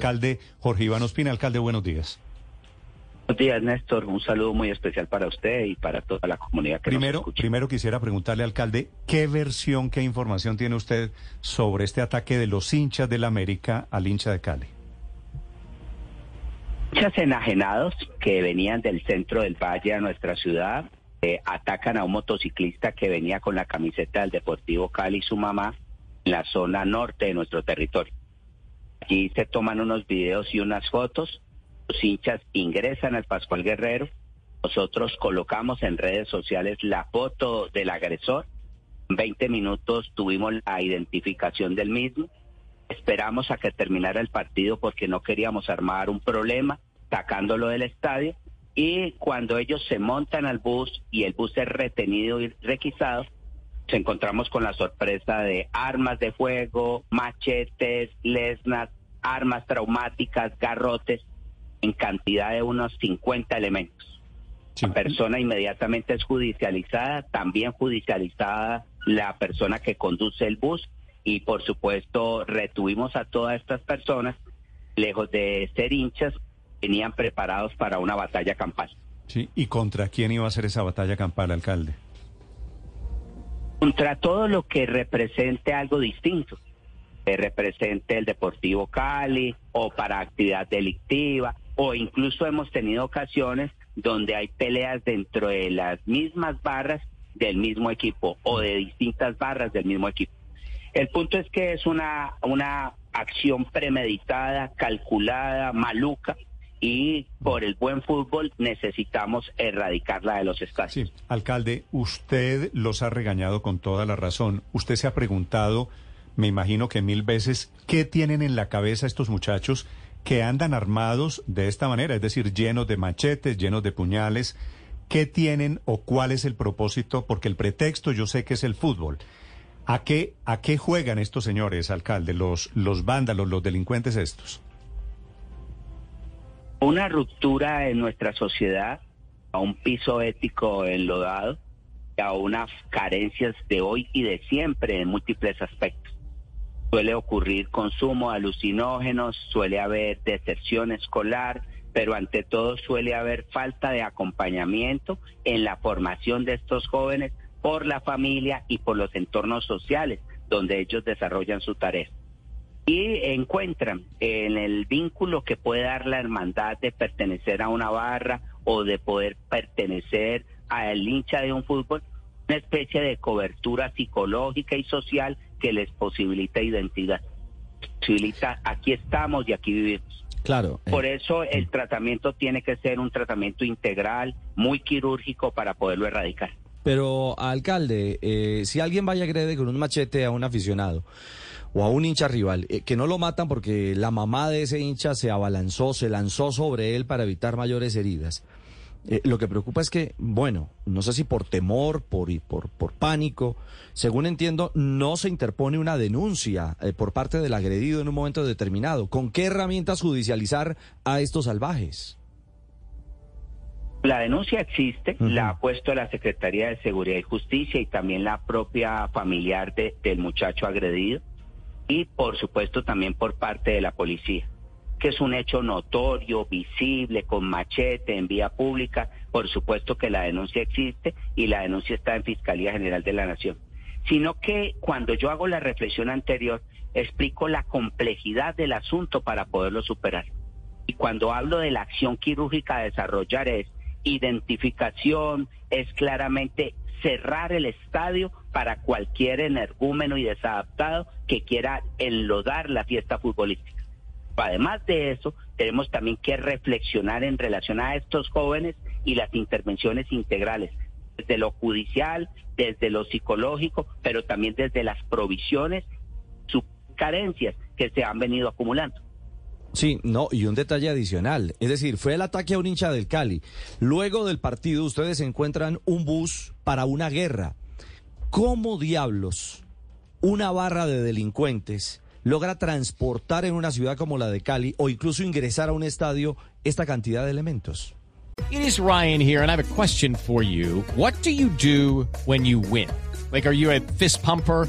Alcalde Jorge Iván Ospina. Alcalde, buenos días. Buenos días, Néstor. Un saludo muy especial para usted y para toda la comunidad que Primero, nos escucha. primero quisiera preguntarle, alcalde, ¿qué versión, qué información tiene usted sobre este ataque de los hinchas del América al hincha de Cali? Muchos enajenados que venían del centro del valle a nuestra ciudad eh, atacan a un motociclista que venía con la camiseta del Deportivo Cali y su mamá en la zona norte de nuestro territorio. Allí se toman unos videos y unas fotos. Los hinchas ingresan al Pascual Guerrero. Nosotros colocamos en redes sociales la foto del agresor. En 20 minutos tuvimos la identificación del mismo. Esperamos a que terminara el partido porque no queríamos armar un problema sacándolo del estadio. Y cuando ellos se montan al bus y el bus es retenido y requisado, nos encontramos con la sorpresa de armas de fuego, machetes, lesnas, armas traumáticas, garrotes, en cantidad de unos 50 elementos. Sí. La persona inmediatamente es judicializada, también judicializada la persona que conduce el bus y por supuesto retuvimos a todas estas personas, lejos de ser hinchas, venían preparados para una batalla campal. Sí. ¿Y contra quién iba a ser esa batalla campal, alcalde? Contra todo lo que represente algo distinto, que represente el Deportivo Cali o para actividad delictiva o incluso hemos tenido ocasiones donde hay peleas dentro de las mismas barras del mismo equipo o de distintas barras del mismo equipo. El punto es que es una, una acción premeditada, calculada, maluca, y por el buen fútbol necesitamos erradicarla de los estadios. Sí. Alcalde, usted los ha regañado con toda la razón. Usted se ha preguntado, me imagino que mil veces, ¿qué tienen en la cabeza estos muchachos que andan armados de esta manera? Es decir, llenos de machetes, llenos de puñales. ¿Qué tienen o cuál es el propósito? Porque el pretexto yo sé que es el fútbol. ¿A qué, a qué juegan estos señores, alcalde, los, los vándalos, los delincuentes estos? Una ruptura en nuestra sociedad, a un piso ético enlodado, y a unas carencias de hoy y de siempre en múltiples aspectos. Suele ocurrir consumo de alucinógenos, suele haber deserción escolar, pero ante todo suele haber falta de acompañamiento en la formación de estos jóvenes por la familia y por los entornos sociales donde ellos desarrollan su tarea. Y encuentran en el vínculo que puede dar la hermandad de pertenecer a una barra o de poder pertenecer al hincha de un fútbol, una especie de cobertura psicológica y social que les posibilita identidad. Posibilita, aquí estamos y aquí vivimos. Claro. eh, Por eso el tratamiento tiene que ser un tratamiento integral, muy quirúrgico para poderlo erradicar. pero, alcalde, eh, si alguien vaya y agrede con un machete a un aficionado o a un hincha rival, eh, que no lo matan porque la mamá de ese hincha se abalanzó, se lanzó sobre él para evitar mayores heridas. Eh, lo que preocupa es que, bueno, no sé si por temor, por, por, por pánico, según entiendo, no se interpone una denuncia eh, por parte del agredido en un momento determinado. ¿Con qué herramientas judicializar a estos salvajes? La denuncia existe, la ha puesto la Secretaría de Seguridad y Justicia y también la propia familiar de- del muchacho agredido y por supuesto también por parte de la policía, que es un hecho notorio, visible, con machete en vía pública. Por supuesto que la denuncia existe y la denuncia está en Fiscalía General de la Nación. Sino que cuando yo hago la reflexión anterior, explico la complejidad del asunto para poderlo superar. Y cuando hablo de la acción quirúrgica a desarrollar es identificación, es claramente cerrar el estadio para cualquier energúmeno y desadaptado que quiera enlodar la fiesta futbolística. Además de eso, tenemos también que reflexionar en relación a estos jóvenes y las intervenciones integrales, desde lo judicial, desde lo psicológico, pero también desde las provisiones, sus carencias que se han venido acumulando. Sí, no, y un detalle adicional. Es decir, fue el ataque a un hincha del Cali. Luego del partido, ustedes encuentran un bus para una guerra. ¿Cómo diablos una barra de delincuentes logra transportar en una ciudad como la de Cali o incluso ingresar a un estadio esta cantidad de elementos? It is Ryan here, and I have a question for you. What do you do when you win? Like, are you a fist pumper?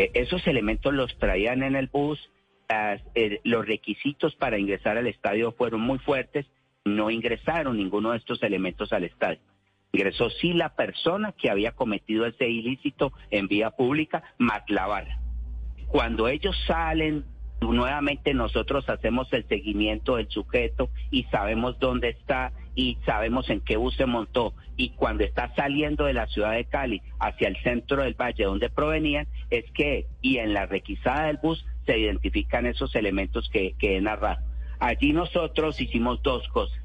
Eh, esos elementos los traían en el bus, los requisitos para ingresar al estadio fueron muy fuertes, no ingresaron ninguno de estos elementos al estadio. Ingresó sí la persona que había cometido ese ilícito en vía pública, más Cuando ellos salen, nuevamente nosotros hacemos el seguimiento del sujeto y sabemos dónde está y sabemos en qué bus se montó y cuando está saliendo de la ciudad de Cali hacia el centro del valle donde provenían, es que, y en la requisada del bus se identifican esos elementos que, que he narrado. Allí nosotros hicimos dos cosas.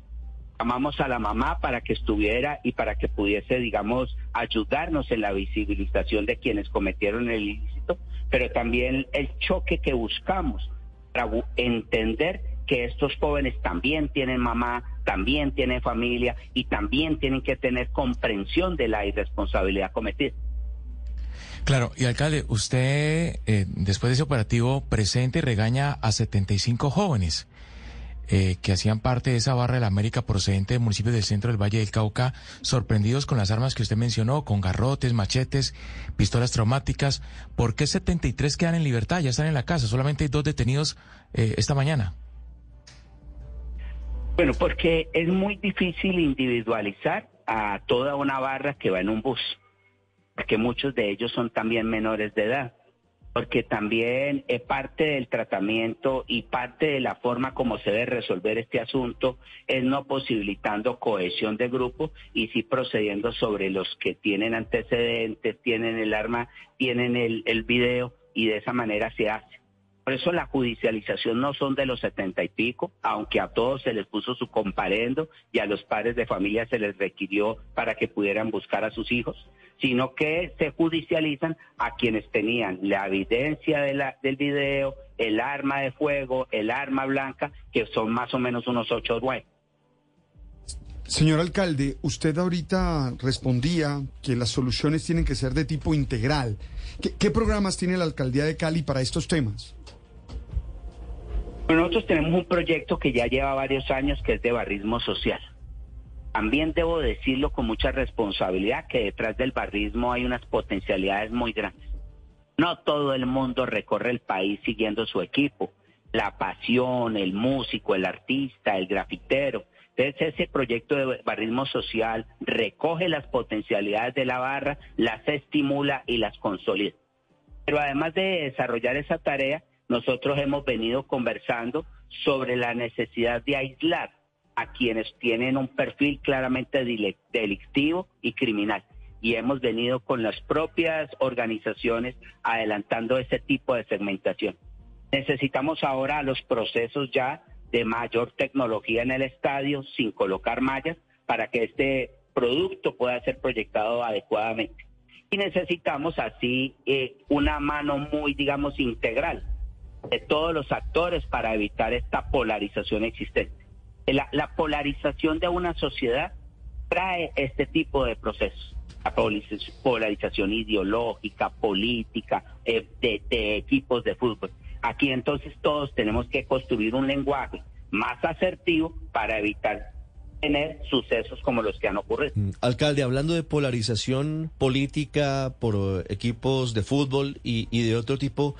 Llamamos a la mamá para que estuviera y para que pudiese, digamos, ayudarnos en la visibilización de quienes cometieron el ilícito, pero también el choque que buscamos para entender que estos jóvenes también tienen mamá, también tienen familia y también tienen que tener comprensión de la irresponsabilidad cometida. Claro, y alcalde, usted eh, después de ese operativo presente y regaña a 75 jóvenes eh, que hacían parte de esa barra de la América procedente de municipios del centro del Valle del Cauca, sorprendidos con las armas que usted mencionó, con garrotes, machetes, pistolas traumáticas. ¿Por qué 73 quedan en libertad? Ya están en la casa, solamente hay dos detenidos eh, esta mañana. Bueno, porque es muy difícil individualizar a toda una barra que va en un bus, porque muchos de ellos son también menores de edad, porque también es parte del tratamiento y parte de la forma como se debe resolver este asunto es no posibilitando cohesión de grupo y sí procediendo sobre los que tienen antecedentes, tienen el arma, tienen el, el video y de esa manera se hace. Por eso la judicialización no son de los setenta y pico, aunque a todos se les puso su comparendo y a los padres de familia se les requirió para que pudieran buscar a sus hijos, sino que se judicializan a quienes tenían la evidencia del video, el arma de fuego, el arma blanca, que son más o menos unos ocho nueve. Señor alcalde, usted ahorita respondía que las soluciones tienen que ser de tipo integral. ¿Qué, programas tiene la alcaldía de Cali para estos temas? Nosotros tenemos un proyecto que ya lleva varios años que es de barrismo social. También debo decirlo con mucha responsabilidad que detrás del barrismo hay unas potencialidades muy grandes. No todo el mundo recorre el país siguiendo su equipo. La pasión, el músico, el artista, el grafitero. Entonces ese proyecto de barrismo social recoge las potencialidades de la barra, las estimula y las consolida. Pero además de desarrollar esa tarea, nosotros hemos venido conversando sobre la necesidad de aislar a quienes tienen un perfil claramente delictivo y criminal. Y hemos venido con las propias organizaciones adelantando ese tipo de segmentación. Necesitamos ahora los procesos ya de mayor tecnología en el estadio sin colocar mallas para que este producto pueda ser proyectado adecuadamente. Y necesitamos así eh, una mano muy, digamos, integral de todos los actores para evitar esta polarización existente. La, polarización de una sociedad trae este tipo de procesos. La polarización ideológica, política, eh, de, equipos de fútbol. Aquí entonces todos tenemos que construir un lenguaje más asertivo para evitar tener sucesos como los que han ocurrido. Mm, alcalde, hablando de polarización política por equipos de fútbol y de otro tipo,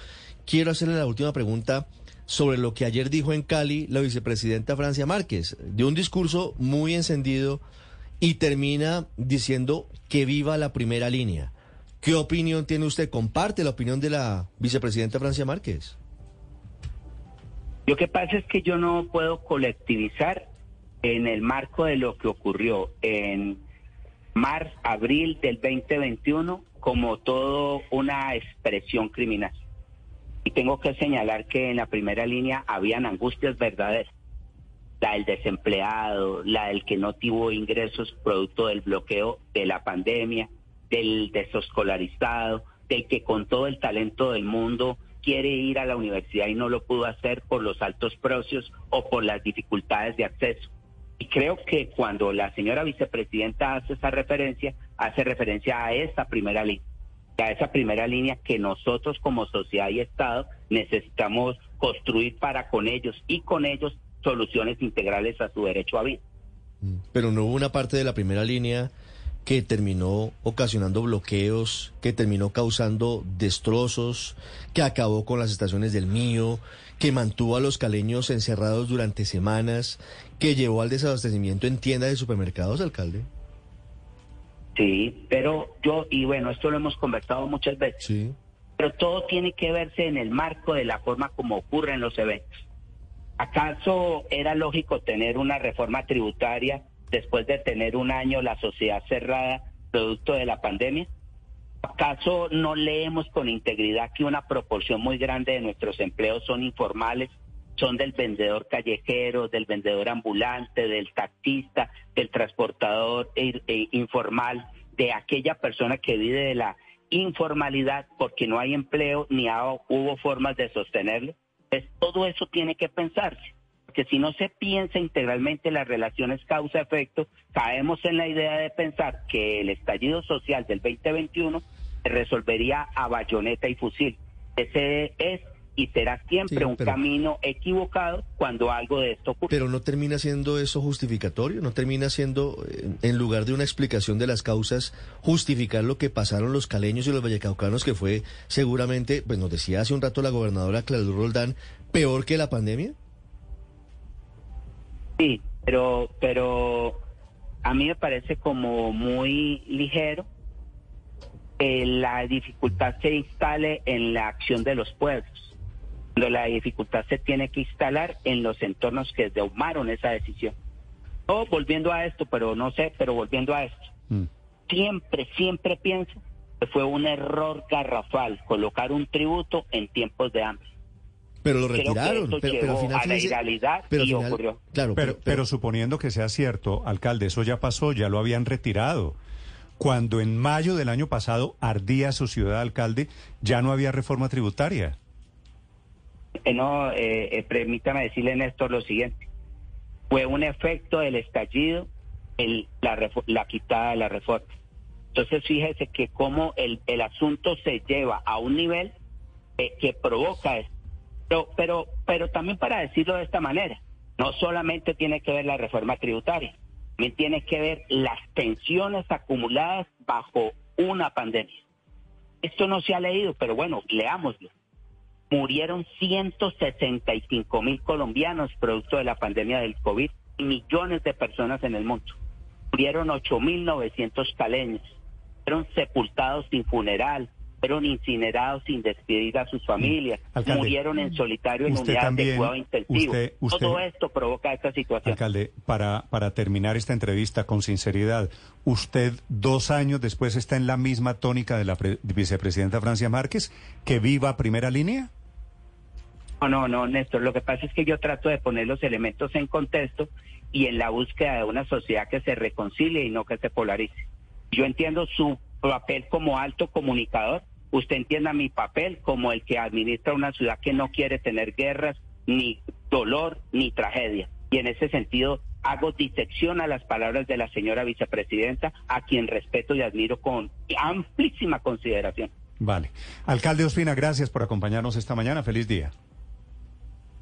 quiero hacerle la última pregunta sobre lo que ayer dijo en Cali la vicepresidenta Francia Márquez, de un discurso muy encendido y termina diciendo que viva la primera línea. ¿Qué opinión tiene usted? ¿Comparte la opinión de la vicepresidenta Francia Márquez? Lo que pasa es que yo no puedo colectivizar en el marco de lo que ocurrió en marzo, abril del 2021 como todo una expresión criminal. Y tengo que señalar que en la primera línea habían angustias verdaderas. La del desempleado, la del que no tuvo ingresos producto del bloqueo de la pandemia, del desescolarizado, del que con todo el talento del mundo quiere ir a la universidad y no lo pudo hacer por los altos precios o por las dificultades de acceso. Y creo que cuando la señora vicepresidenta hace esa referencia, hace referencia a esa primera línea, a esa primera línea que nosotros como sociedad y Estado necesitamos construir para con ellos y con ellos soluciones integrales a su derecho a vida. Pero no hubo una parte de la primera línea que terminó ocasionando bloqueos, que terminó causando destrozos, que acabó con las estaciones del mío, que mantuvo a los caleños encerrados durante semanas, que llevó al desabastecimiento en tiendas de supermercados, alcalde. Sí, pero yo, y bueno, esto lo hemos conversado muchas veces, Sí. pero todo tiene que verse en el marco de la forma como ocurren los eventos. ¿Acaso era lógico tener una reforma tributaria después de tener un año la sociedad cerrada producto de la pandemia? ¿Acaso no leemos con integridad que una proporción muy grande de nuestros empleos son informales? Son del vendedor callejero, del vendedor ambulante, del taxista, del transportador eh, eh, informal, de aquella persona que vive de la informalidad porque no hay empleo ni ha- hubo formas de sostenerlo. Pues todo eso tiene que pensarse, porque si no se piensa integralmente las relaciones causa-efecto, caemos en la idea de pensar que el estallido social del 2021 se resolvería a bayoneta y fusil. Ese es y será siempre Sí, un pero- camino equivocado cuando algo de esto ocurre. Pero no termina siendo eso justificatorio, no termina siendo, eh, en lugar de una explicación de las causas, justificar lo que pasaron los caleños y los vallecaucanos, que fue seguramente, pues nos decía hace un rato la gobernadora Claudia Roldán, peor que la pandemia. Sí, pero, pero a mí me parece como muy ligero que la dificultad se instale en la acción de los pueblos, la dificultad se tiene que instalar en los entornos que tomaron esa decisión. No, volviendo a esto, pero no sé, pero volviendo a esto, Mm. siempre, siempre pienso que fue un error garrafal colocar un tributo en tiempos de hambre. Pero lo retiraron. pero, pero llevó al final a la ilegalidad pero y final- ocurrió. Claro, Pero, pero suponiendo que sea cierto, alcalde, eso ya pasó, ya lo habían retirado. Cuando en mayo del año pasado ardía su ciudad, alcalde, ya no había reforma tributaria. No, eh, eh, permítame decirle, Néstor, lo siguiente. Fue un efecto del estallido el, la, la quitada de la reforma. Entonces, fíjese que como el, el asunto se lleva a un nivel eh, que provoca esto. Pero, pero, pero también para decirlo de esta manera, no solamente tiene que ver la reforma tributaria, también tiene que ver las tensiones acumuladas bajo una pandemia. Esto no se ha leído, pero bueno, leámoslo murieron 165 mil colombianos producto de la pandemia del COVID y millones de personas en el mundo. Murieron 8.900 caleños, fueron sepultados sin funeral, fueron incinerados sin despedir a sus familias, Alcalde, murieron en solitario en unidades también- de cuidado intensivo. usted- usted- Todo esto provoca esta situación. Alcalde, para, para terminar esta entrevista con sinceridad, usted dos años después está en la misma tónica de la pre- vicepresidenta Francia Márquez, que viva primera línea. No, no, no, Néstor. Lo que pasa es que yo trato de poner los elementos en contexto y en la búsqueda de una sociedad que se reconcilie y no que se polarice. Yo entiendo su papel como alto comunicador. Usted entienda mi papel como el que administra una ciudad que no quiere tener guerras, ni dolor, ni tragedia. Y en ese sentido hago disección a las palabras de la señora vicepresidenta, a quien respeto y admiro con amplísima consideración. Vale. Alcalde Ospina, gracias por acompañarnos esta mañana. Feliz día.